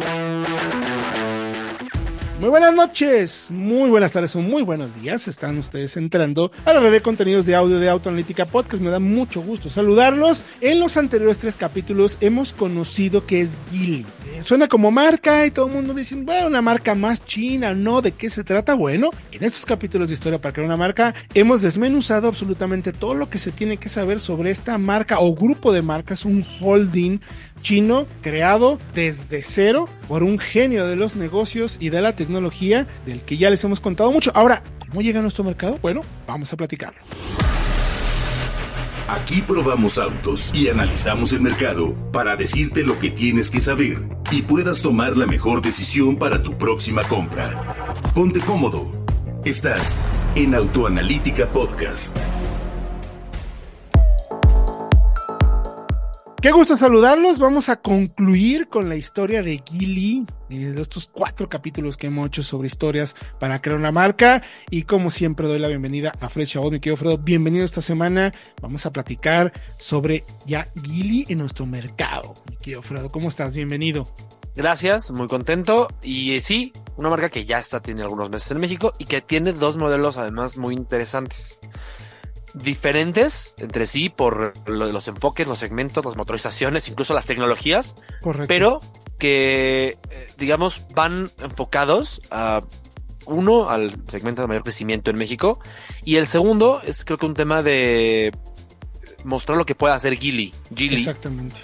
Bye. Muy buenas noches, muy buenas tardes o muy buenos días. Están ustedes entrando a la red de contenidos de audio de Autoanalítica Podcast. Me da mucho gusto saludarlos. En los anteriores tres capítulos hemos conocido que es Gili. Eh, suena como marca y todo el mundo dice, bueno, una marca más china, ¿no? ¿De qué se trata? Bueno, en estos capítulos de historia para crear una marca hemos desmenuzado absolutamente todo lo que se tiene que saber sobre esta marca o grupo de marcas, un holding chino creado desde cero por un genio de los negocios y de la tecnología del que ya les hemos contado mucho. Ahora, ¿cómo llega a nuestro mercado? Bueno, vamos a platicarlo. Aquí probamos autos y analizamos el mercado para decirte lo que tienes que saber y puedas tomar la mejor decisión para tu próxima compra. Ponte cómodo. Estás en Autoanalítica Podcast. Qué gusto saludarlos. Vamos a concluir con la historia de Gili, de estos cuatro capítulos que hemos hecho sobre historias para crear una marca. Y como siempre, doy la bienvenida a Fred Chabot, mi querido Fredo. Bienvenido esta semana. Vamos a platicar sobre ya Gili en nuestro mercado. Mi querido Fredo, ¿cómo estás? Bienvenido. Gracias, muy contento. Y eh, sí, una marca que ya está, tiene algunos meses en México y que tiene dos modelos además muy interesantes diferentes entre sí por los enfoques, los segmentos, las motorizaciones, incluso las tecnologías, Correcto. pero que, eh, digamos, van enfocados a uno al segmento de mayor crecimiento en México y el segundo es creo que un tema de mostrar lo que puede hacer Gili, Gili Exactamente.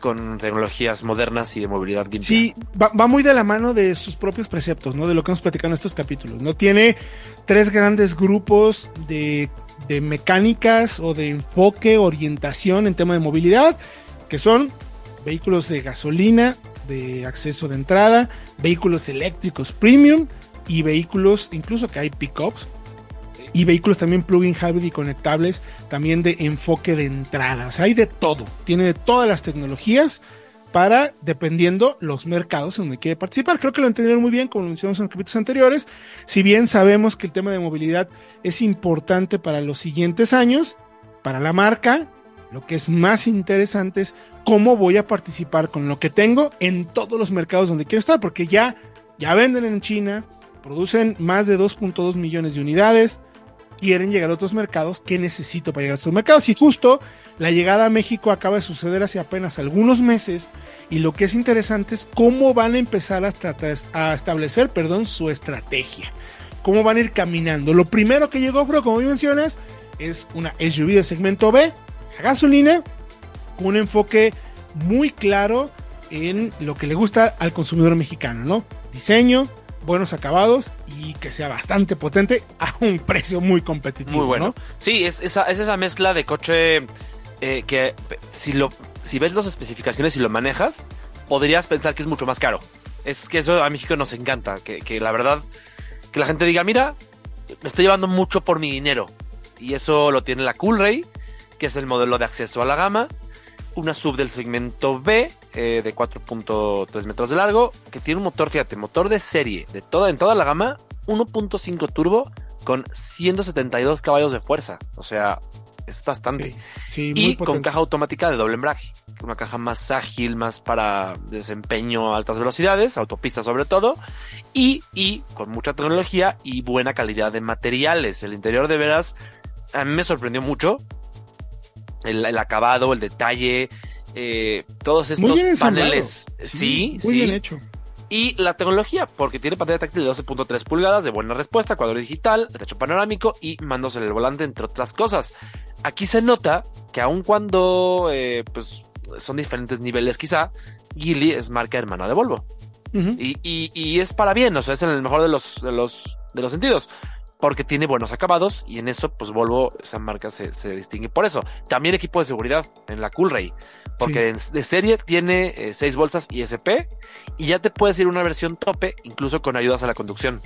con tecnologías modernas y de movilidad limpia. Sí, va, va, muy de la mano de sus propios preceptos, ¿no? De lo que hemos platicado en estos capítulos, ¿no? Tiene tres grandes grupos de, de mecánicas o de enfoque, orientación en tema de movilidad, que son vehículos de gasolina, de acceso de entrada, vehículos eléctricos premium y vehículos, incluso que hay pickups, y vehículos también plug-in hybrid y conectables, también de enfoque de entradas. Hay de todo, tiene de todas las tecnologías para, dependiendo los mercados en donde quiere participar. Creo que lo entendieron muy bien, como lo mencionamos en los capítulos anteriores. Si bien sabemos que el tema de movilidad es importante para los siguientes años, para la marca, lo que es más interesante es cómo voy a participar con lo que tengo en todos los mercados donde quiero estar, porque ya, ya venden en China, producen más de 2.2 millones de unidades, quieren llegar a otros mercados, ¿qué necesito para llegar a estos mercados? Y justo la llegada a México acaba de suceder hace apenas algunos meses y lo que es interesante es cómo van a empezar a, establecer perdón, su estrategia, cómo van a ir caminando. Lo primero que llegó, Fro, como mencionas, es una SUV de segmento B, gasolina, con un enfoque muy claro en lo que le gusta al consumidor mexicano, ¿no? Diseño, buenos acabados y que sea bastante potente a un precio muy competitivo. Muy bueno. ¿no? Sí, es esa, es esa mezcla de coche eh, que si lo si ves las especificaciones y lo manejas, podrías pensar que es mucho más caro. Es que eso a México nos encanta, que, que la verdad, que la gente diga, mira, me estoy llevando mucho por mi dinero. Y eso lo tiene la Coolray, que es el modelo de acceso a la gama. Una sub del segmento B eh, de 4.3 metros de largo, que tiene un motor, fíjate, motor de serie de toda, en toda la gama, 1.5 turbo con 172 caballos de fuerza. O sea, es bastante. Sí, sí, y con caja automática de doble embrague. Una caja más ágil, más para desempeño a altas velocidades, autopistas sobre todo. Y, y con mucha tecnología y buena calidad de materiales. El interior de veras a mí me sorprendió mucho. El, el acabado, el detalle, eh, todos estos paneles. Sí, muy sí. bien hecho. Y la tecnología, porque tiene pantalla táctil de 12.3 pulgadas de buena respuesta, cuadro digital, techo panorámico y mandos en el volante, entre otras cosas. Aquí se nota que aun cuando eh, pues, son diferentes niveles quizá, Geely es marca hermana de Volvo. Uh -huh. y, y, y, es para bien, o sea, es en el mejor de los, de los, de los sentidos. Porque tiene buenos acabados y en eso, pues Volvo, esa marca se, se distingue por eso. También equipo de seguridad en la Coolray. Porque sí. de serie tiene eh, seis bolsas ISP y ya te puedes ir una versión tope, incluso con ayudas a la conducción.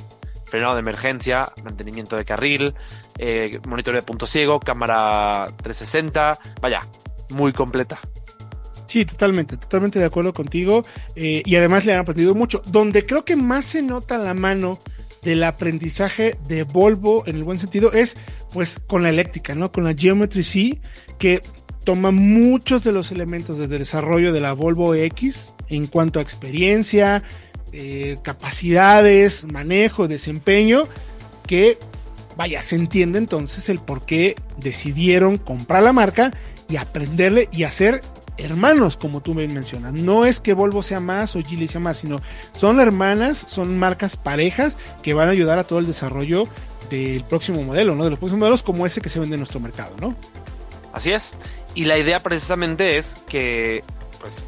Frenado de emergencia, mantenimiento de carril, eh, monitoreo de punto ciego, cámara 360, vaya, muy completa. Sí, totalmente, totalmente de acuerdo contigo. Eh, y además le han aprendido mucho. Donde creo que más se nota la mano del aprendizaje de Volvo en el buen sentido es pues con la eléctrica, ¿no? Con la Geometry C, que toma muchos de los elementos de desarrollo de la Volvo X en cuanto a experiencia, eh, capacidades, manejo, desempeño, que vaya, se entiende entonces el por qué decidieron comprar la marca y aprenderle y hacer hermanos, como tú me mencionas. No es que Volvo sea más o Geely sea más, sino son hermanas, son marcas parejas que van a ayudar a todo el desarrollo del próximo modelo, ¿no? De los próximos modelos como ese que se vende en nuestro mercado, ¿no? Así es. Y la idea precisamente es que, pues,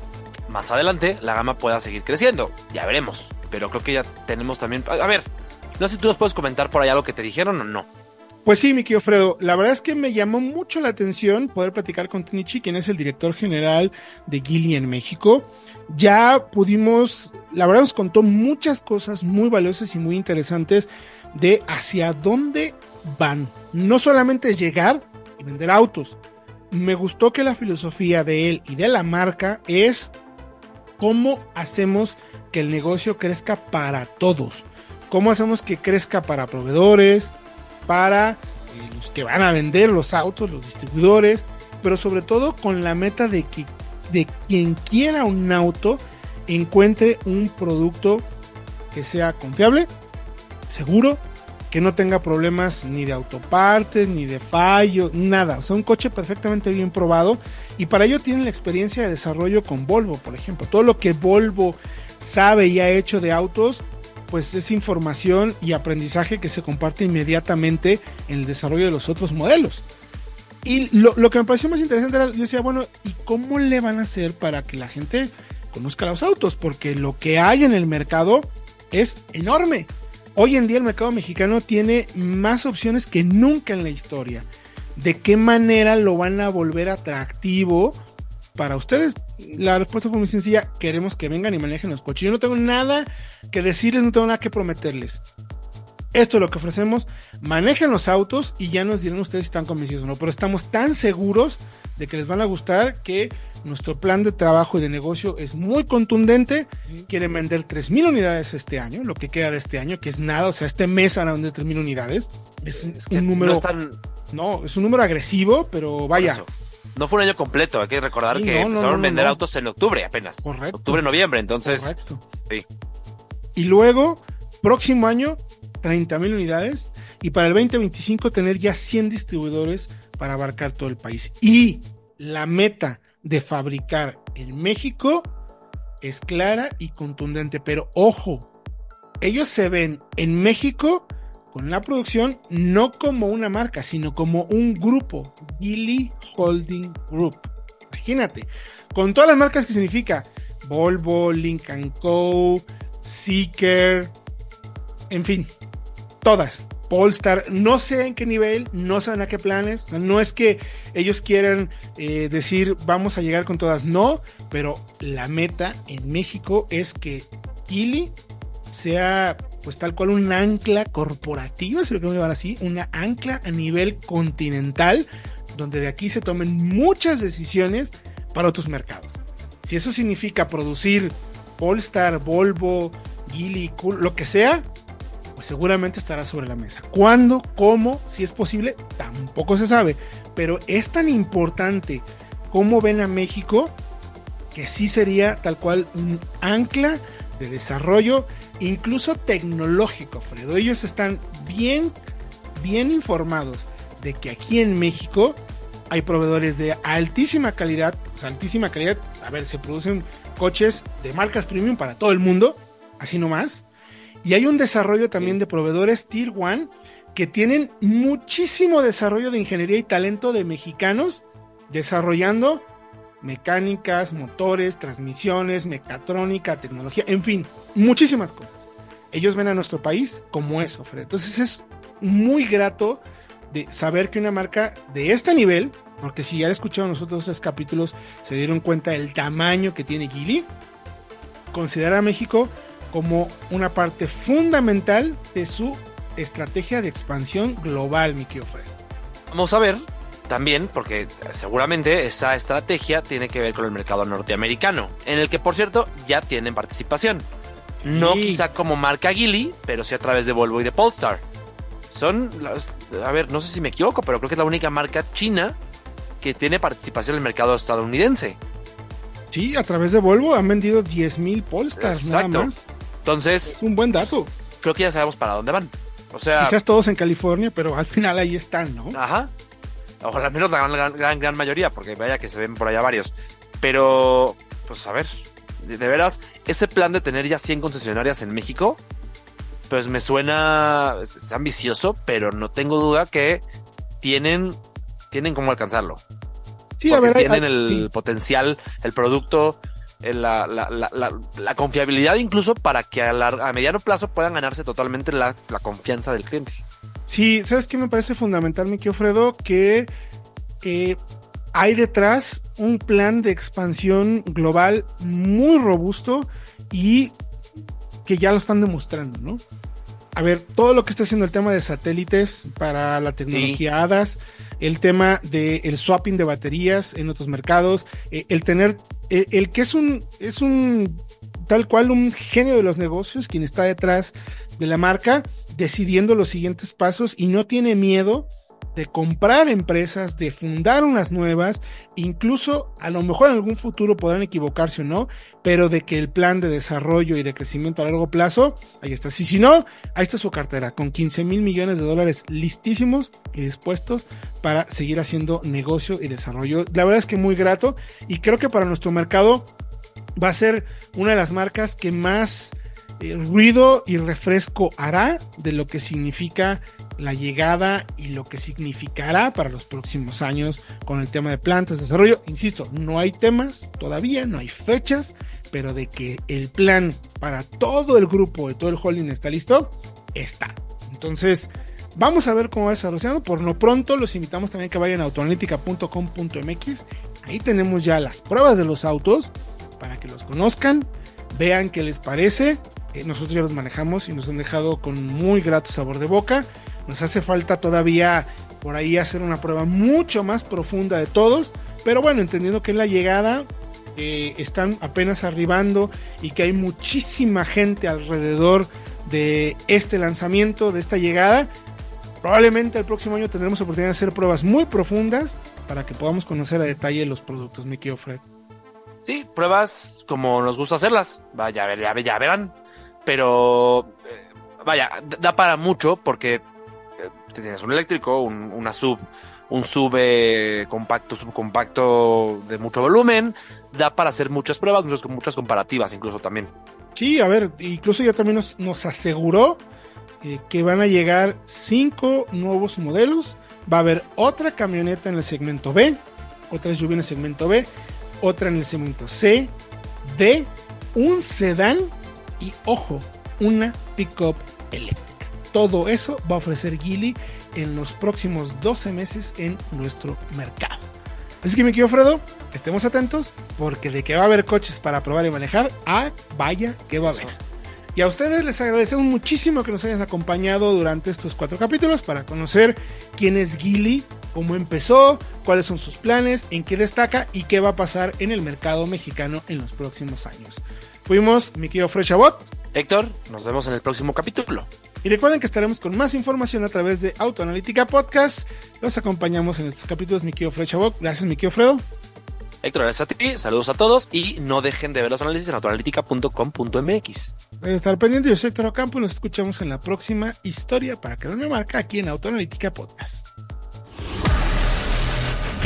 más adelante la gama pueda seguir creciendo. Ya veremos. Pero creo que ya tenemos también. A ver, no sé si tú nos puedes comentar por allá lo que te dijeron o no. Pues sí, mi querido Fredo, la verdad es que me llamó mucho la atención poder platicar con Tinichi, quien es el director general de Gili en México. Ya pudimos, la verdad nos contó muchas cosas muy valiosas y muy interesantes de hacia dónde van. No solamente llegar y vender autos. Me gustó que la filosofía de él y de la marca es cómo hacemos que el negocio crezca para todos. Cómo hacemos que crezca para proveedores, para eh, los que van a vender los autos, los distribuidores, pero sobre todo con la meta de que de quien quiera un auto encuentre un producto que sea confiable, seguro, que no tenga problemas ni de autopartes, ni de fallo, nada. O sea, un coche perfectamente bien probado. Y para ello tienen la experiencia de desarrollo con Volvo, por ejemplo. Todo lo que Volvo sabe y ha hecho de autos, pues es información y aprendizaje que se comparte inmediatamente en el desarrollo de los otros modelos. Y lo, que me pareció más interesante era, yo decía, bueno, ¿y cómo le van a hacer para que la gente conozca los autos? Porque lo que hay en el mercado es enorme. Hoy en día el mercado mexicano tiene más opciones que nunca en la historia. ¿De qué manera lo van a volver atractivo para ustedes? La respuesta fue muy sencilla. Queremos que vengan y manejen los coches. Yo no tengo nada que decirles, no tengo nada que prometerles. Esto es lo que ofrecemos. Manejen los autos y ya nos dirán ustedes si están convencidos o no. Pero estamos tan seguros de que les van a gustar que nuestro plan de trabajo y de negocio es muy contundente. Quieren vender 3.000 unidades este año, lo que queda de este año, que es nada. O sea, este mes van a vender 3.000 unidades. Es, un número. No, es un número agresivo, pero vaya. No fue un año completo, hay que recordar que empezaron a vender autos en octubre apenas. Correcto. Octubre, noviembre, entonces. Correcto. Sí. Y luego, próximo año, 30 mil unidades. Y para el 2025 tener ya 100 distribuidores para abarcar todo el país. Y la meta de fabricar en México es clara y contundente. Pero ojo, ellos se ven en México con la producción no como una marca, sino como un grupo, Gilly Holding Group. Imagínate, con todas las marcas que significa Volvo, Lincoln Co., Seeker, en fin, todas. Polestar, no sé en qué nivel, no saben a qué planes, no es que ellos quieran eh, decir vamos a llegar con todas, no, pero la meta en México es que Gili sea pues tal cual un ancla corporativa, si lo que llamar así, una ancla a nivel continental, donde de aquí se tomen muchas decisiones para otros mercados. Si eso significa producir Polestar, Volvo, Geely, lo que sea, pues seguramente estará sobre la mesa. ¿Cuándo? ¿Cómo? Si es posible, tampoco se sabe. Pero es tan importante cómo ven a México que sí sería tal cual un ancla de desarrollo incluso tecnológico, Fredo. Ellos están bien, bien informados de que aquí en México hay proveedores de altísima calidad, altísima calidad, a ver, se producen coches de marcas premium para todo el mundo, así nomás. Y hay un desarrollo también de proveedores Tier 1 que tienen muchísimo desarrollo de ingeniería y talento de mexicanos desarrollando mecánicas, motores, transmisiones, mecatrónica, tecnología, en fin, muchísimas cosas. Ellos ven a nuestro país como eso, Fred. Entonces es muy grato de saber que una marca de este nivel, porque si ya han escuchado nosotros estos capítulos, se dieron cuenta del tamaño que tiene Gili, considera a México como una parte fundamental de su estrategia de expansión global, mi querido Fred. Vamos a ver también, porque seguramente esa estrategia tiene que ver con el mercado norteamericano, en el que por cierto ya tienen participación. No quizá como marca Gilly, pero sí a través de Volvo y de Polestar. Son, a ver, no sé si me equivoco, pero creo que es la única marca china que tiene participación en el mercado estadounidense. Sí, a través de Volvo han vendido 10.000 Polestars nada más. Entonces, es un buen dato. Creo que ya sabemos para dónde van. O sea, quizás todos en California, pero al final ahí están, ¿no? Ajá. O al menos la gran, gran, gran mayoría, porque vaya que se ven por allá varios. Pero, pues a ver, de, veras, ese plan de tener ya 100 concesionarias en México, pues me suena es, ambicioso, pero no tengo duda que tienen, tienen cómo alcanzarlo. Sí, a ver, tienen el potencial, el producto, la, la, la, la, confiabilidad incluso para que a, a mediano plazo puedan ganarse totalmente la, confianza del cliente. Sí, ¿sabes qué me parece fundamental, Miki Ofredo? Que eh, hay detrás un plan de expansión global muy robusto y que ya lo están demostrando, ¿no? A ver, todo lo que está haciendo el tema de satélites para la tecnología HADAS, el tema del swapping de baterías en otros mercados, eh, el tener, el, eh, el, que es un, es un tal cual un genio de los negocios, quien está detrás de la marca, decidiendo los siguientes pasos y no tiene miedo de comprar empresas, de fundar unas nuevas, incluso a lo mejor en algún futuro podrán equivocarse o no, pero de que el plan de desarrollo y de crecimiento a largo plazo, ahí está. Si, si no, ahí está su cartera, con 15 mil millones de dólares listísimos y dispuestos para seguir haciendo negocio y desarrollo. La verdad es que muy grato y creo que para nuestro mercado va a ser una de las marcas que más ruido y refresco hará de lo que significa la llegada y lo que significará para los próximos años con el tema de plantas, desarrollo. Insisto, no hay temas todavía, no hay fechas, pero de que el plan para todo el grupo, de todo el holding está listo, está. Entonces, vamos a ver cómo va desarrollando. Por lo pronto, los invitamos también que vayan a autoanalítica.com.mx. Ahí tenemos ya las pruebas de los autos para que los conozcan, vean qué les parece. Eh, nosotros ya los manejamos y nos han dejado con muy grato sabor de boca. Nos hace falta todavía por ahí hacer una prueba mucho más profunda de todos. Pero bueno, entendiendo que en la llegada eh, están apenas arribando y que hay muchísima gente alrededor de este lanzamiento, de esta llegada. Probablemente el próximo año tendremos oportunidad de hacer pruebas muy profundas para que podamos conocer a detalle los productos, mi querido Fred. Sí, pruebas como nos gusta hacerlas. Vaya, ya, ya verán. Pero, eh, vaya, da para mucho porque tienes un eléctrico, un, una sub, un sub eh, compacto, subcompacto de mucho volumen, da para hacer muchas pruebas, muchas, muchas comparativas incluso también. Sí, a ver, incluso ya también nos, aseguró eh, que van a llegar cinco nuevos modelos. Va a haber otra camioneta en el segmento B, otra SUV en el segmento B, otra en el segmento C, D, un sedán y, ojo, una pickup eléctrica. Todo eso va a ofrecer Gili en los próximos 12 meses en nuestro mercado. Así que mi querido Fredo, estemos atentos porque de que va a haber coches para probar y manejar, ah, vaya que va a haber. Y a ustedes les agradecemos muchísimo que nos hayan acompañado durante estos cuatro capítulos para conocer quién es Gili, cómo empezó, cuáles son sus planes, en qué destaca y qué va a pasar en el mercado mexicano en los próximos años. Fuimos mi querido Fred Chabot. Héctor, nos vemos en el próximo capítulo. Y recuerden que estaremos con más información a través de Autoanalítica Podcast. Los acompañamos en estos capítulos, mi querido Gracias, mi Fredo. Héctor, gracias a ti, saludos a todos y no dejen de ver los análisis en autoanalítica.com.mx. Estar pendientes, yo soy Héctor Ocampo y nos escuchamos en la próxima historia para crear una marca aquí en Autoanalítica Podcast.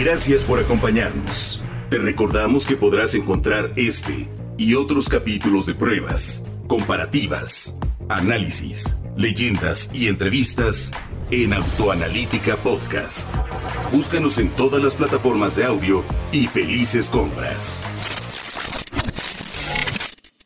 Gracias por acompañarnos. Te recordamos que podrás encontrar este y otros capítulos de pruebas, comparativas, análisis leyendas y entrevistas en Autoanalítica Podcast. Búscanos en todas las plataformas de audio y felices compras.